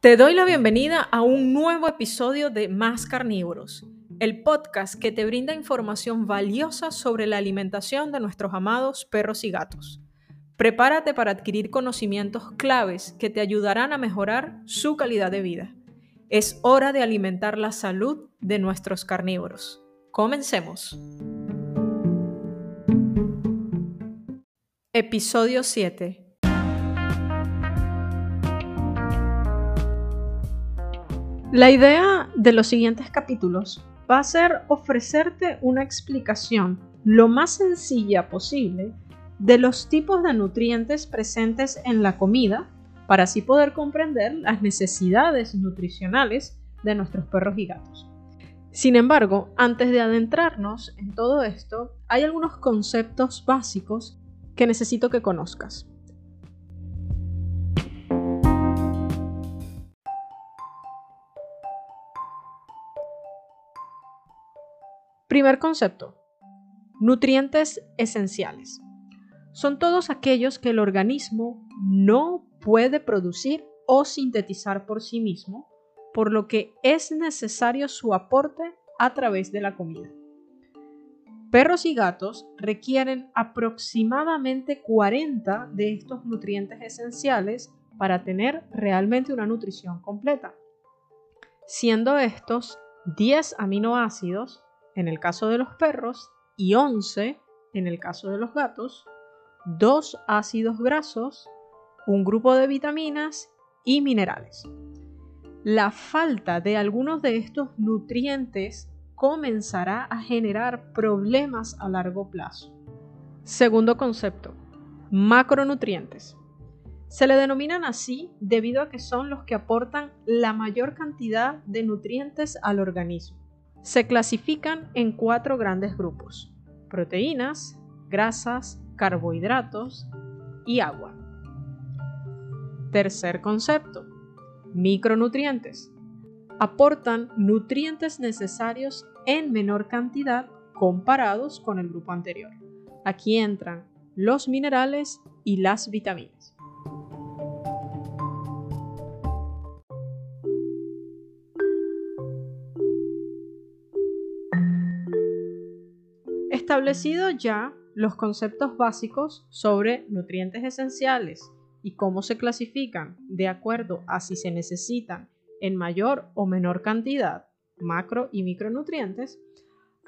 Te doy la bienvenida a un nuevo episodio de Más Carnívoros, el podcast que te brinda información valiosa sobre la alimentación de nuestros amados perros y gatos. Prepárate para adquirir conocimientos claves que te ayudarán a mejorar su calidad de vida. Es hora de alimentar la salud de nuestros carnívoros. Comencemos. Episodio 7 La idea de los siguientes capítulos va a ser ofrecerte una explicación lo más sencilla posible de los tipos de nutrientes presentes en la comida para así poder comprender las necesidades nutricionales de nuestros perros y gatos. Sin embargo, antes de adentrarnos en todo esto, hay algunos conceptos básicos que necesito que conozcas. Primer concepto. Nutrientes esenciales. Son todos aquellos que el organismo no puede producir o sintetizar por sí mismo, por lo que es necesario su aporte a través de la comida. Perros y gatos requieren aproximadamente 40 de estos nutrientes esenciales para tener realmente una nutrición completa, siendo estos 10 aminoácidos en el caso de los perros y 11 en el caso de los gatos, dos ácidos grasos, un grupo de vitaminas y minerales. La falta de algunos de estos nutrientes comenzará a generar problemas a largo plazo. Segundo concepto, macronutrientes. Se le denominan así debido a que son los que aportan la mayor cantidad de nutrientes al organismo se clasifican en cuatro grandes grupos, proteínas, grasas, carbohidratos y agua. Tercer concepto, micronutrientes. Aportan nutrientes necesarios en menor cantidad comparados con el grupo anterior. Aquí entran los minerales y las vitaminas. Establecido ya los conceptos básicos sobre nutrientes esenciales y cómo se clasifican de acuerdo a si se necesitan en mayor o menor cantidad macro y micronutrientes,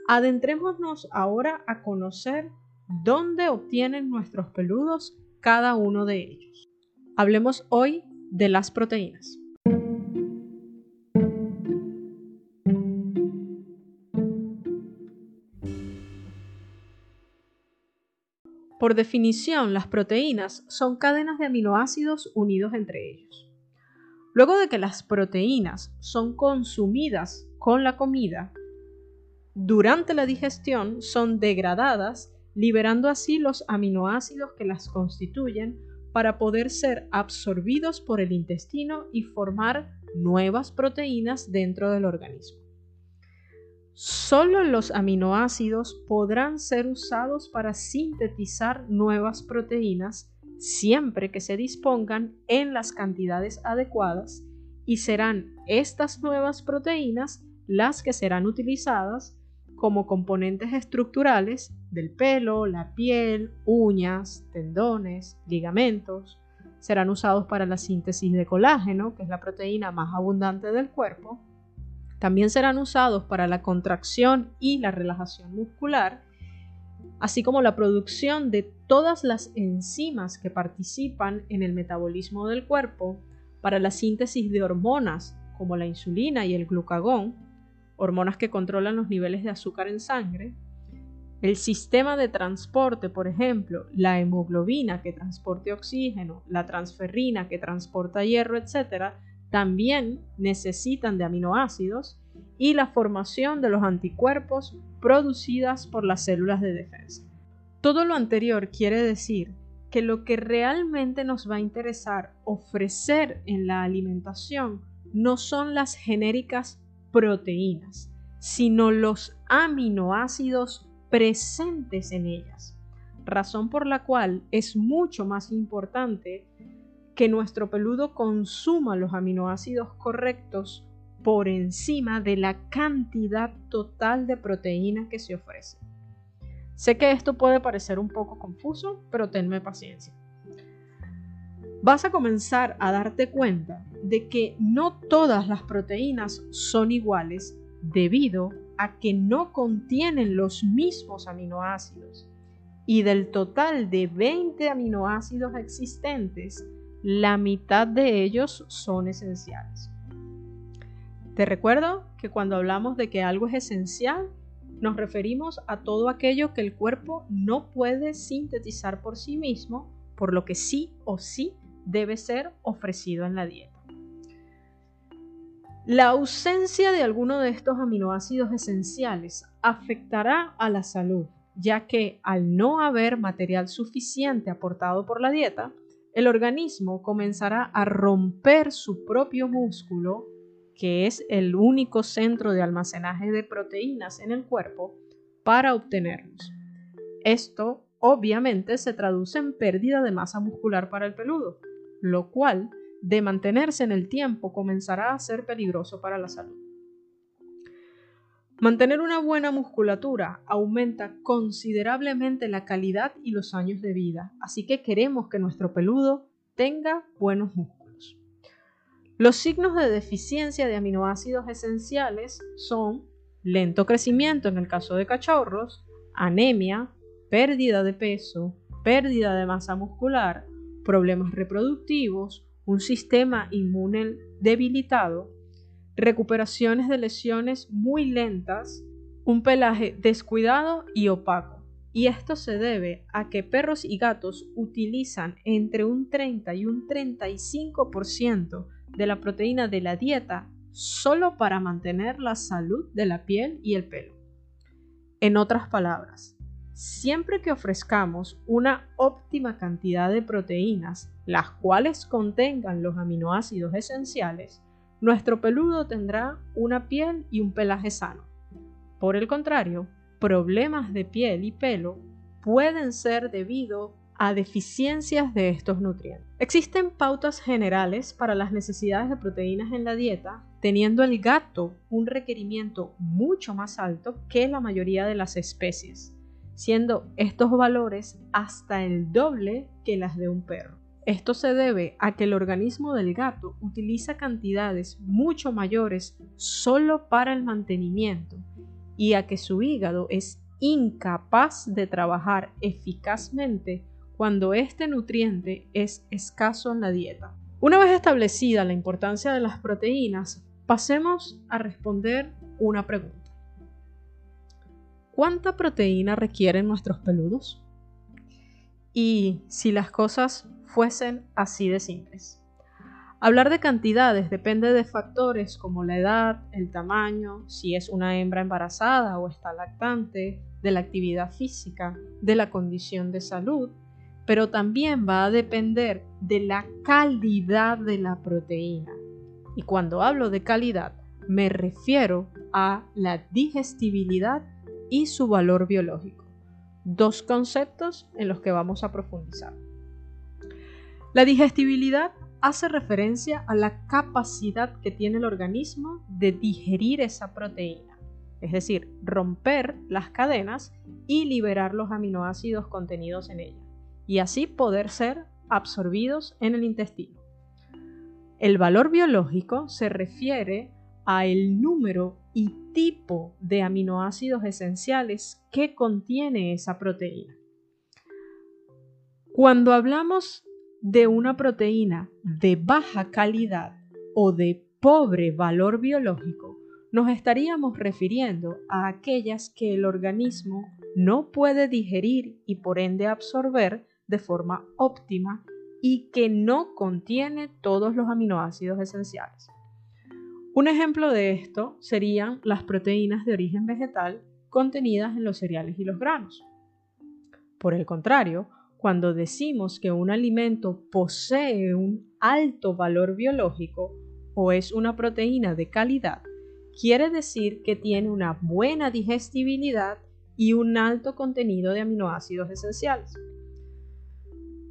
adentrémonos ahora a conocer dónde obtienen nuestros peludos cada uno de ellos. Hablemos hoy de las proteínas. Por definición, las proteínas son cadenas de aminoácidos unidos entre ellos. Luego de que las proteínas son consumidas con la comida, durante la digestión son degradadas, liberando así los aminoácidos que las constituyen para poder ser absorbidos por el intestino y formar nuevas proteínas dentro del organismo. Solo los aminoácidos podrán ser usados para sintetizar nuevas proteínas siempre que se dispongan en las cantidades adecuadas y serán estas nuevas proteínas las que serán utilizadas como componentes estructurales del pelo, la piel, uñas, tendones, ligamentos. Serán usados para la síntesis de colágeno, que es la proteína más abundante del cuerpo, también serán usados para la contracción y la relajación muscular, así como la producción de todas las enzimas que participan en el metabolismo del cuerpo, para la síntesis de hormonas como la insulina y el glucagón, hormonas que controlan los niveles de azúcar en sangre, el sistema de transporte, por ejemplo, la hemoglobina que transporte oxígeno, la transferrina que transporta hierro, etc., también necesitan de aminoácidos y la formación de los anticuerpos producidas por las células de defensa. Todo lo anterior quiere decir que lo que realmente nos va a interesar ofrecer en la alimentación no son las genéricas proteínas, sino los aminoácidos presentes en ellas, razón por la cual es mucho más importante que nuestro peludo consuma los aminoácidos correctos por encima de la cantidad total de proteína que se ofrece. Sé que esto puede parecer un poco confuso, pero tenme paciencia. Vas a comenzar a darte cuenta de que no todas las proteínas son iguales debido a que no contienen los mismos aminoácidos. Y del total de 20 aminoácidos existentes, la mitad de ellos son esenciales. Te recuerdo que cuando hablamos de que algo es esencial, nos referimos a todo aquello que el cuerpo no puede sintetizar por sí mismo, por lo que sí o sí debe ser ofrecido en la dieta. La ausencia de alguno de estos aminoácidos esenciales afectará a la salud, ya que al no haber material suficiente aportado por la dieta, el organismo comenzará a romper su propio músculo, que es el único centro de almacenaje de proteínas en el cuerpo, para obtenerlos. Esto obviamente se traduce en pérdida de masa muscular para el peludo, lo cual de mantenerse en el tiempo comenzará a ser peligroso para la salud. Mantener una buena musculatura aumenta considerablemente la calidad y los años de vida, así que queremos que nuestro peludo tenga buenos músculos. Los signos de deficiencia de aminoácidos esenciales son lento crecimiento en el caso de cachorros, anemia, pérdida de peso, pérdida de masa muscular, problemas reproductivos, un sistema inmune debilitado, recuperaciones de lesiones muy lentas, un pelaje descuidado y opaco. Y esto se debe a que perros y gatos utilizan entre un 30 y un 35% de la proteína de la dieta solo para mantener la salud de la piel y el pelo. En otras palabras, Siempre que ofrezcamos una óptima cantidad de proteínas, las cuales contengan los aminoácidos esenciales, nuestro peludo tendrá una piel y un pelaje sano. Por el contrario, problemas de piel y pelo pueden ser debido a deficiencias de estos nutrientes. Existen pautas generales para las necesidades de proteínas en la dieta, teniendo el gato un requerimiento mucho más alto que la mayoría de las especies siendo estos valores hasta el doble que las de un perro. Esto se debe a que el organismo del gato utiliza cantidades mucho mayores solo para el mantenimiento y a que su hígado es incapaz de trabajar eficazmente cuando este nutriente es escaso en la dieta. Una vez establecida la importancia de las proteínas, pasemos a responder una pregunta. ¿Cuánta proteína requieren nuestros peludos? Y si las cosas fuesen así de simples. Hablar de cantidades depende de factores como la edad, el tamaño, si es una hembra embarazada o está lactante, de la actividad física, de la condición de salud, pero también va a depender de la calidad de la proteína. Y cuando hablo de calidad, me refiero a la digestibilidad y su valor biológico. Dos conceptos en los que vamos a profundizar. La digestibilidad hace referencia a la capacidad que tiene el organismo de digerir esa proteína, es decir, romper las cadenas y liberar los aminoácidos contenidos en ella, y así poder ser absorbidos en el intestino. El valor biológico se refiere a el número y tipo de aminoácidos esenciales que contiene esa proteína. Cuando hablamos de una proteína de baja calidad o de pobre valor biológico, nos estaríamos refiriendo a aquellas que el organismo no puede digerir y por ende absorber de forma óptima y que no contiene todos los aminoácidos esenciales. Un ejemplo de esto serían las proteínas de origen vegetal contenidas en los cereales y los granos. Por el contrario, cuando decimos que un alimento posee un alto valor biológico o es una proteína de calidad, quiere decir que tiene una buena digestibilidad y un alto contenido de aminoácidos esenciales.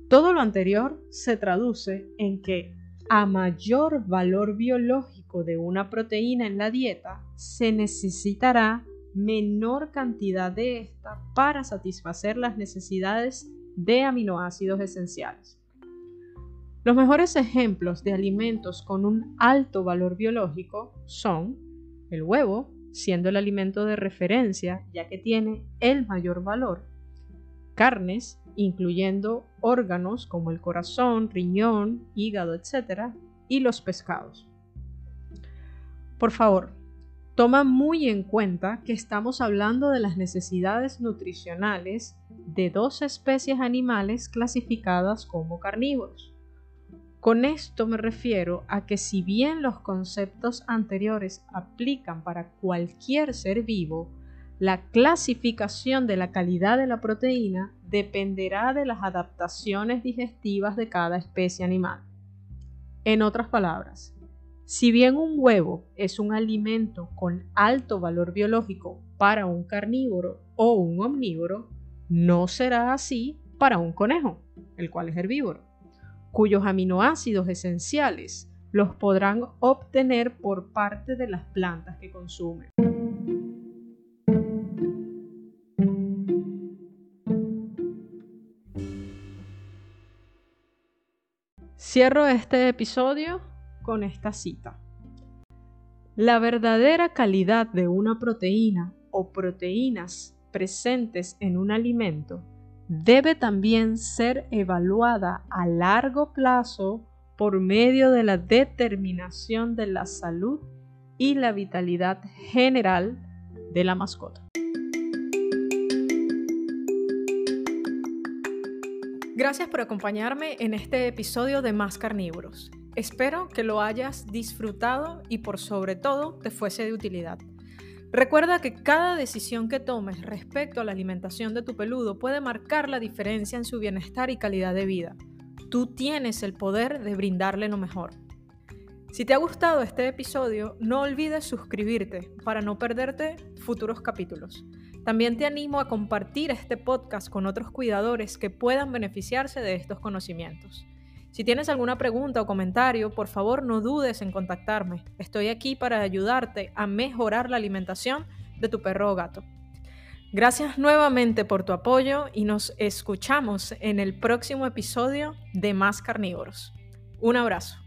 Todo lo anterior se traduce en que a mayor valor biológico de una proteína en la dieta, se necesitará menor cantidad de esta para satisfacer las necesidades de aminoácidos esenciales. Los mejores ejemplos de alimentos con un alto valor biológico son el huevo, siendo el alimento de referencia ya que tiene el mayor valor, carnes, incluyendo órganos como el corazón, riñón, hígado, etc., y los pescados. Por favor, toma muy en cuenta que estamos hablando de las necesidades nutricionales de dos especies animales clasificadas como carnívoros. Con esto me refiero a que si bien los conceptos anteriores aplican para cualquier ser vivo, la clasificación de la calidad de la proteína dependerá de las adaptaciones digestivas de cada especie animal. En otras palabras, si bien un huevo es un alimento con alto valor biológico para un carnívoro o un omnívoro, no será así para un conejo, el cual es herbívoro cuyos aminoácidos esenciales los podrán obtener por parte de las plantas que consumen. Cierro este episodio con esta cita. La verdadera calidad de una proteína o proteínas presentes en un alimento debe también ser evaluada a largo plazo por medio de la determinación de la salud y la vitalidad general de la mascota. Gracias por acompañarme en este episodio de Más Carnívoros. Espero que lo hayas disfrutado y por sobre todo te fuese de utilidad. Recuerda que cada decisión que tomes respecto a la alimentación de tu peludo puede marcar la diferencia en su bienestar y calidad de vida. Tú tienes el poder de brindarle lo mejor. Si te ha gustado este episodio, no olvides suscribirte para no perderte futuros capítulos. También te animo a compartir este podcast con otros cuidadores que puedan beneficiarse de estos conocimientos. Si tienes alguna pregunta o comentario, por favor no dudes en contactarme. Estoy aquí para ayudarte a mejorar la alimentación de tu perro o gato. Gracias nuevamente por tu apoyo y nos escuchamos en el próximo episodio de Más Carnívoros. Un abrazo.